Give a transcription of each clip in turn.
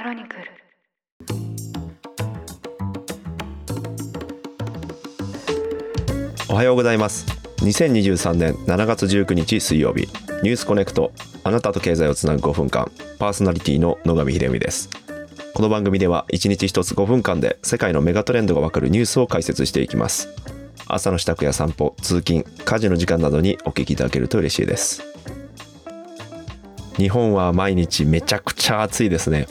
クロニクル。おはようございます。2023年7月19日水曜日。ニュースコネクト。あなたと経済をつなぐ5分間。パーソナリティの野上秀美です。この番組では1日1つ5分間で世界のメガトレンドがわかるニュースを解説していきます。朝の支度や散歩通勤家事の時間などにお聞きいただけると嬉しいです。日本は毎日めちゃくちゃ暑いですね。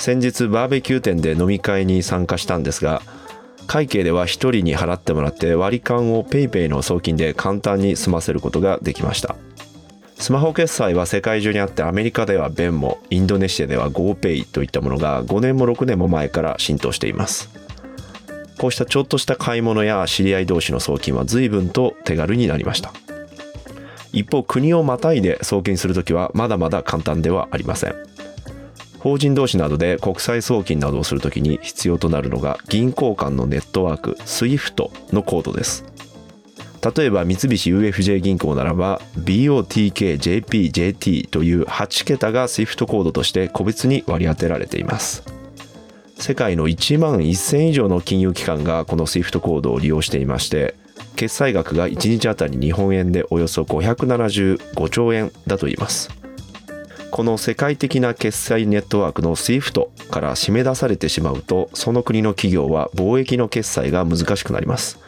先日バーベキュー店で飲み会に参加したんですが会計では1人に払ってもらって割り勘を PayPay の送金で簡単に済ませることができました。スマホ決済は世界中にあってアメリカではベンモインドネシアでは GoPay といったものが5年も6年も前から浸透しています。こうしたちょっとした買い物や知り合い同士の送金は随分と手軽になりました。一方国をまたいで送金するときはまだまだ簡単ではありません。法人同士などで国際送金などをするときに必要となるのが銀行間のネットワーク SWIFT のコードです。例えば三菱 UFJ 銀行ならば BOTKJPJT という8桁が SWIFT コードとして個別に割り当てられています。世界の1万1000以上の金融機関がこの SWIFT コードを利用していまして決済額が1日あたり日本円でおよそ575兆円だといいます。この世界的な決済ネットワークの SWIFT から締め出されてしまうとその国の企業は貿易の決済が難しくなります。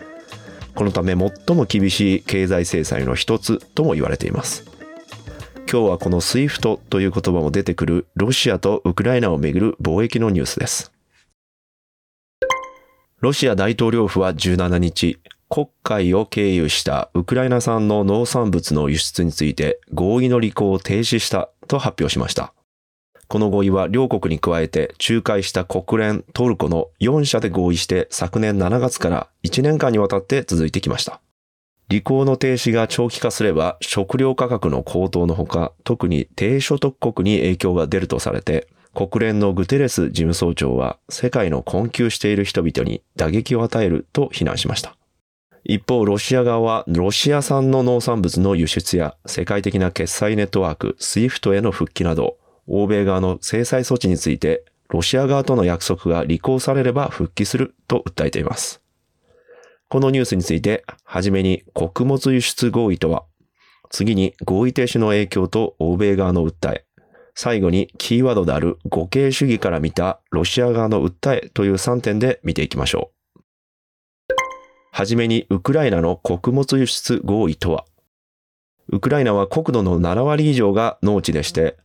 このため最も厳しい経済制裁の一つとも言われています。今日はこの SWIFT という言葉も出てくるロシアとウクライナをめぐる貿易のニュースです。ロシア大統領府は17日黒海を経由したウクライナ産の農産物の輸出について合意の履行を停止したと発表しました。この合意は両国に加えて仲介した国連、トルコの4社で合意して昨年7月から1年間にわたって続いてきました。履行の停止が長期化すれば食料価格の高騰のほか、特に低所得国に影響が出るとされて、国連のグテレス事務総長は世界の困窮している人々に打撃を与えると非難しました。一方、ロシア側はロシア産の農産物の輸出や世界的な決済ネットワーク SWIFT への復帰など、欧米側の制裁措置について、ロシア側との約束が履行されれば復帰すると訴えています。このニュースについて、はじめに穀物輸出合意とは、次に合意停止の影響と欧米側の訴え、最後にキーワードである互恵主義から見たロシア側の訴えという3点で見ていきましょう。はじめにウクライナの穀物輸出合意とは、ウクライナは国土の7割以上が農地でして、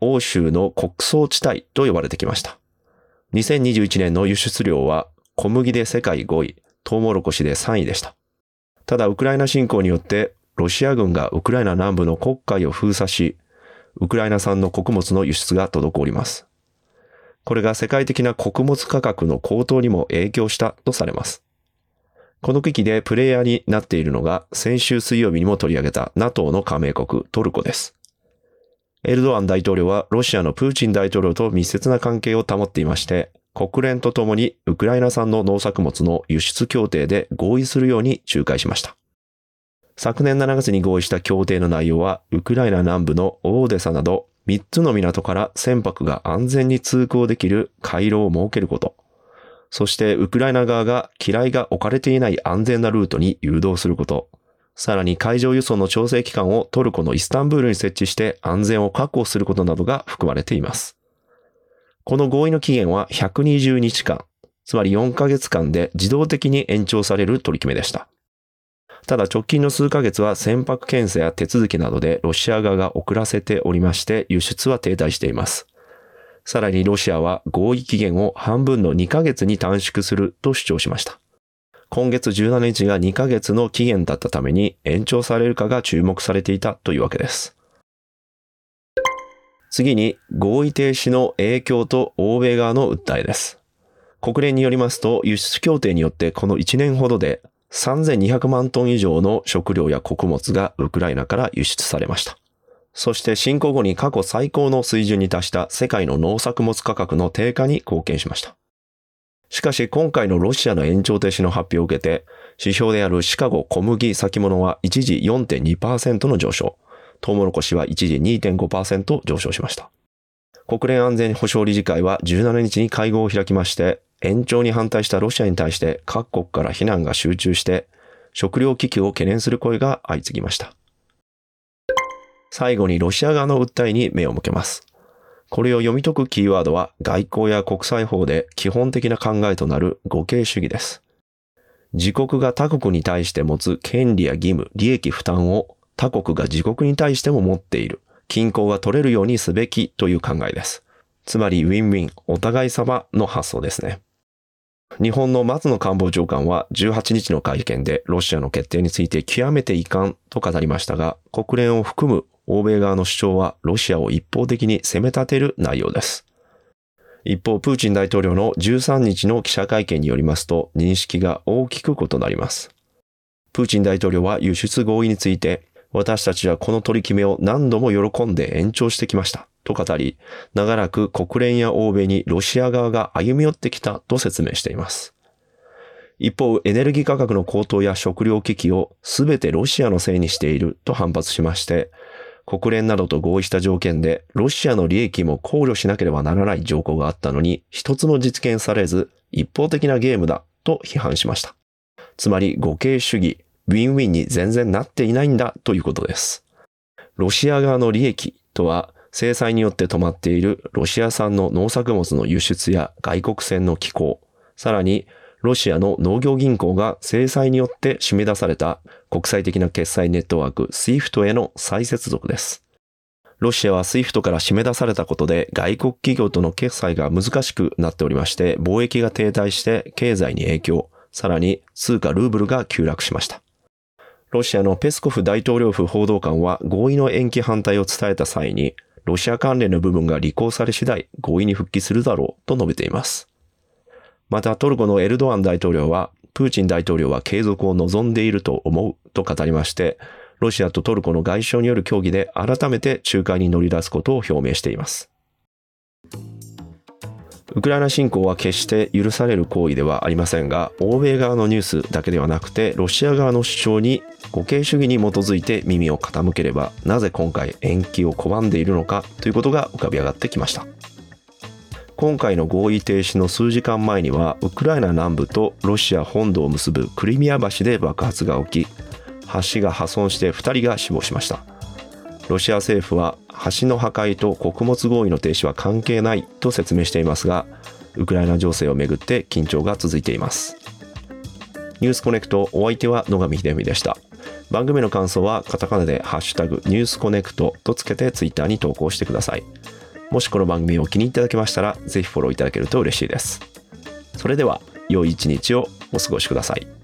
欧州の穀倉地帯と呼ばれてきました。2021年の輸出量は小麦で世界5位、トウモロコシで3位でした。ただ、ウクライナ侵攻によってロシア軍がウクライナ南部の黒海を封鎖し、ウクライナ産の穀物の輸出が滞ります。これが世界的な穀物価格の高騰にも影響したとされます。この危機でプレイヤーになっているのが先週水曜日にも取り上げた NATO の加盟国トルコです。エルドアン大統領はロシアのプーチン大統領と密接な関係を保っていまして、国連とともにウクライナ産の農作物の輸出協定で合意するように仲介しました。昨年7月に合意した協定の内容は、ウクライナ南部のオーデサなど3つの港から船舶が安全に通行できる回廊を設けること、そしてウクライナ側が機雷が置かれていない安全なルートに誘導すること。さらに海上輸送の調整機関をトルコのイスタンブールに設置して安全を確保することなどが含まれています。この合意の期限は120日間、つまり4ヶ月間で自動的に延長される取り決めでした。ただ直近の数ヶ月は船舶検査や手続きなどでロシア側が遅らせておりまして輸出は停滞しています。さらにロシアは合意期限を半分の2ヶ月に短縮すると主張しました。今月17日が2ヶ月の期限だったために延長されるかが注目されていたというわけです。次に合意停止の影響と欧米側の訴えです。国連によりますと輸出協定によってこの1年ほどで3200万トン以上の食料や穀物がウクライナから輸出されました。そして侵攻後に過去最高の水準に達した世界の農作物価格の低下に貢献しました。しかし今回のロシアの延長停止の発表を受けて、指標であるシカゴ小麦先物は一時4.2%の上昇、トウモロコシは一時2.5%上昇しました。国連安全保障理事会は17日に会合を開きまして、延長に反対したロシアに対して各国から非難が集中して、食糧危機を懸念する声が相次ぎました。最後にロシア側の訴えに目を向けます。これを読み解くキーワードは外交や国際法で基本的な考えとなる互恵主義です。自国が他国に対して持つ権利や義務、利益負担を他国が自国に対しても持っている。均衡が取れるようにすべきという考えです。つまりウィンウィン、お互い様の発想ですね。日本の松野官房長官は18日の会見でロシアの決定について極めて遺憾と語りましたが、国連を含む欧米側の主張はロシアを一方的に責め立てる内容です。一方、プーチン大統領の13日の記者会見によりますと、認識が大きく異なります。プーチン大統領は輸出合意について、私たちはこの取り決めを何度も喜んで延長してきました。と語り、長らく国連や欧米にロシア側が歩み寄ってきたと説明しています。一方、エネルギー価格の高騰や食料危機を全てロシアのせいにしていると反発しまして、国連などと合意した条件でロシアの利益も考慮しなければならない条項があったのに一つも実現されず一方的なゲームだと批判しました。つまり互恵主義、ウィンウィンに全然なっていないんだということです。ロシア側の利益とは制裁によって止まっているロシア産の農作物の輸出や外国船の寄港、さらにロシアの農業銀行が制裁によって締め出された国際的な決済ネットワーク SWIFT への再接続です。ロシアは SWIFT から締め出されたことで外国企業との決済が難しくなっておりまして、貿易が停滞して経済に影響、さらに通貨ルーブルが急落しました。ロシアのペスコフ大統領府報道官は合意の延期反対を伝えた際に、ロシア関連の部分が履行され次第合意に復帰するだろうと述べています。またトルコのエルドアン大統領は、プーチン大統領は継続を望んでいると思うと語りまして、ロシアとトルコの外相による協議で改めて仲介に乗り出すことを表明しています。ウクライナ侵攻は決して許される行為ではありませんが、欧米側のニュースだけではなくて、ロシア側の主張に互恵主義に基づいて耳を傾ければ、なぜ今回延期を拒んでいるのかということが浮かび上がってきました。今回の合意停止の数時間前には、ウクライナ南部とロシア本土を結ぶクリミア橋で爆発が起き、橋が破損して2人が死亡しました。ロシア政府は橋の破壊と穀物合意の停止は関係ないと説明していますが、ウクライナ情勢をめぐって緊張が続いています。ニュースコネクトお相手は野上秀美でした。番組の感想はカタカナでハッシュタグニュースコネクトとつけてツイッターに投稿してください。もしこの番組を気に入っていただけましたら、ぜひフォローいただけると嬉しいです。それでは、良い一日をお過ごしください。